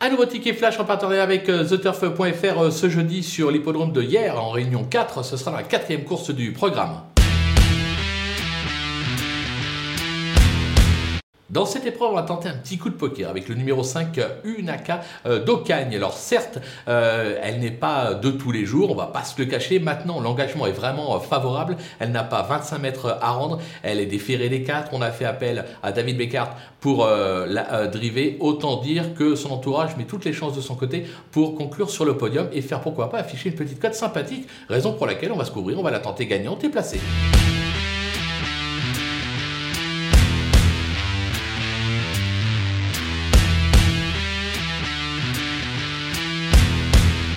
Un nouveau ticket flash en partenariat avec TheTurf.fr ce jeudi sur l'hippodrome de hier en réunion 4. Ce sera la quatrième course du programme. Dans cette épreuve, on va tenter un petit coup de poker avec le numéro 5 Unaka euh, d'Ocagne. Alors certes, euh, elle n'est pas de tous les jours, on va pas se le cacher. Maintenant, l'engagement est vraiment euh, favorable. Elle n'a pas 25 mètres à rendre. Elle est déférée des 4. On a fait appel à David Beckart pour la driver. Autant dire que son entourage met toutes les chances de son côté pour conclure sur le podium et faire pourquoi pas afficher une petite cote sympathique. Raison pour laquelle on va se couvrir, on va la tenter gagnante et placée.